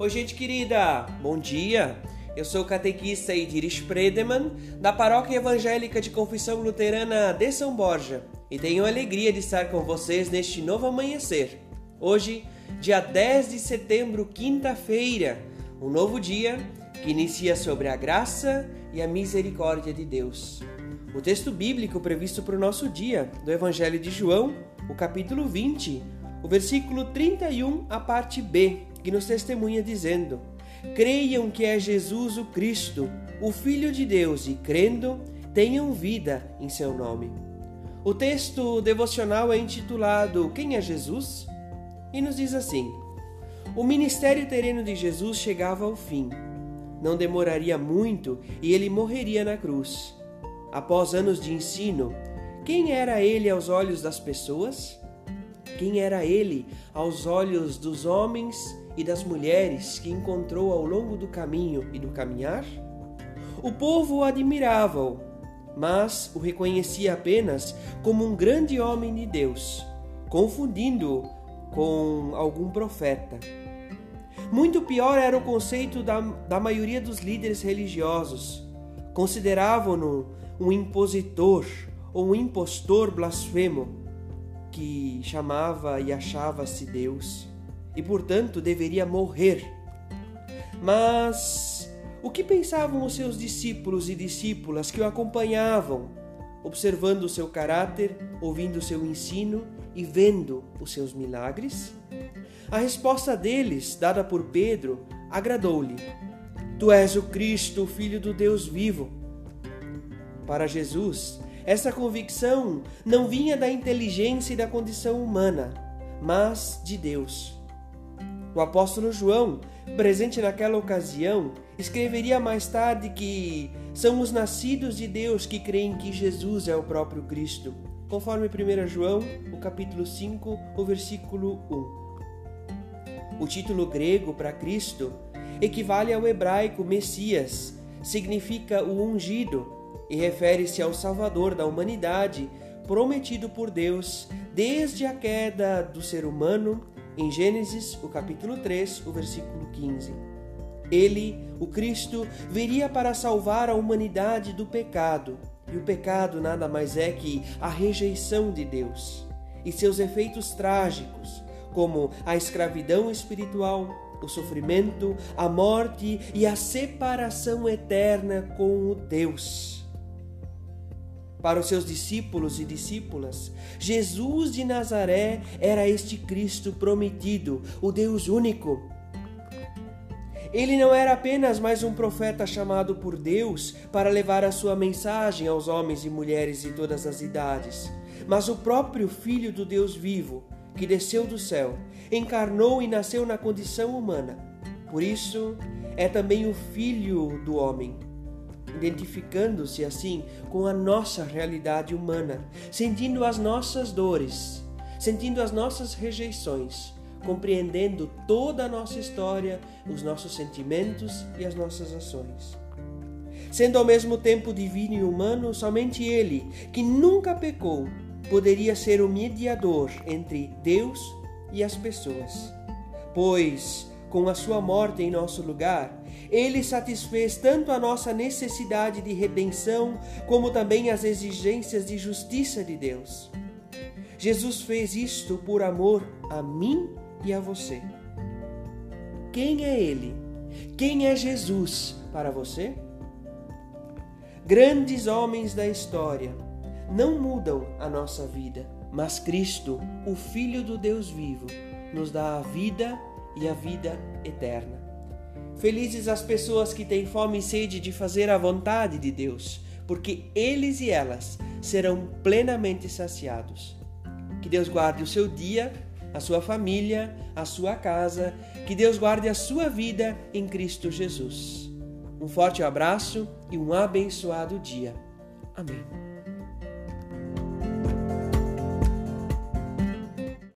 Oi, gente querida, bom dia. Eu sou o catequista Idiris Predeman, da Paróquia Evangélica de Confissão Luterana de São Borja, e tenho a alegria de estar com vocês neste novo amanhecer. Hoje, dia 10 de setembro, quinta-feira, um novo dia que inicia sobre a graça e a misericórdia de Deus. O texto bíblico previsto para o nosso dia, do Evangelho de João, o capítulo 20, o versículo 31, a parte B, que nos testemunha dizendo: Creiam que é Jesus o Cristo, o Filho de Deus, e crendo, tenham vida em seu nome. O texto devocional é intitulado Quem é Jesus? e nos diz assim: O ministério terreno de Jesus chegava ao fim. Não demoraria muito e ele morreria na cruz. Após anos de ensino, quem era ele aos olhos das pessoas? Quem era ele aos olhos dos homens e das mulheres que encontrou ao longo do caminho e do caminhar? O povo o admirava, mas o reconhecia apenas como um grande homem de Deus, confundindo-o com algum profeta. Muito pior era o conceito da, da maioria dos líderes religiosos. Consideravam-no um impositor ou um impostor blasfemo que chamava e achava-se Deus e, portanto, deveria morrer. Mas o que pensavam os seus discípulos e discípulas que o acompanhavam, observando o seu caráter, ouvindo o seu ensino e vendo os seus milagres? A resposta deles, dada por Pedro, agradou-lhe. Tu és o Cristo, o Filho do Deus vivo. Para Jesus, essa convicção não vinha da inteligência e da condição humana, mas de Deus. O apóstolo João, presente naquela ocasião, escreveria mais tarde que são os nascidos de Deus que creem que Jesus é o próprio Cristo, conforme 1 João, o capítulo 5, o versículo 1. O título grego para Cristo equivale ao hebraico Messias, significa o ungido e refere-se ao Salvador da humanidade prometido por Deus desde a queda do ser humano em Gênesis, o capítulo 3, o versículo 15. Ele, o Cristo, viria para salvar a humanidade do pecado, e o pecado nada mais é que a rejeição de Deus e seus efeitos trágicos, como a escravidão espiritual, o sofrimento, a morte e a separação eterna com o Deus para os seus discípulos e discípulas, Jesus de Nazaré era este Cristo prometido, o Deus único. Ele não era apenas mais um profeta chamado por Deus para levar a sua mensagem aos homens e mulheres de todas as idades, mas o próprio Filho do Deus vivo, que desceu do céu, encarnou e nasceu na condição humana. Por isso, é também o Filho do homem identificando-se assim com a nossa realidade humana, sentindo as nossas dores, sentindo as nossas rejeições, compreendendo toda a nossa história, os nossos sentimentos e as nossas ações. Sendo ao mesmo tempo divino e humano, somente Ele, que nunca pecou, poderia ser o mediador entre Deus e as pessoas. Pois com a sua morte em nosso lugar, ele satisfez tanto a nossa necessidade de redenção, como também as exigências de justiça de Deus. Jesus fez isto por amor a mim e a você. Quem é Ele? Quem é Jesus para você? Grandes homens da história não mudam a nossa vida, mas Cristo, o Filho do Deus vivo, nos dá a vida e a vida eterna. Felizes as pessoas que têm fome e sede de fazer a vontade de Deus, porque eles e elas serão plenamente saciados. Que Deus guarde o seu dia, a sua família, a sua casa, que Deus guarde a sua vida em Cristo Jesus. Um forte abraço e um abençoado dia. Amém.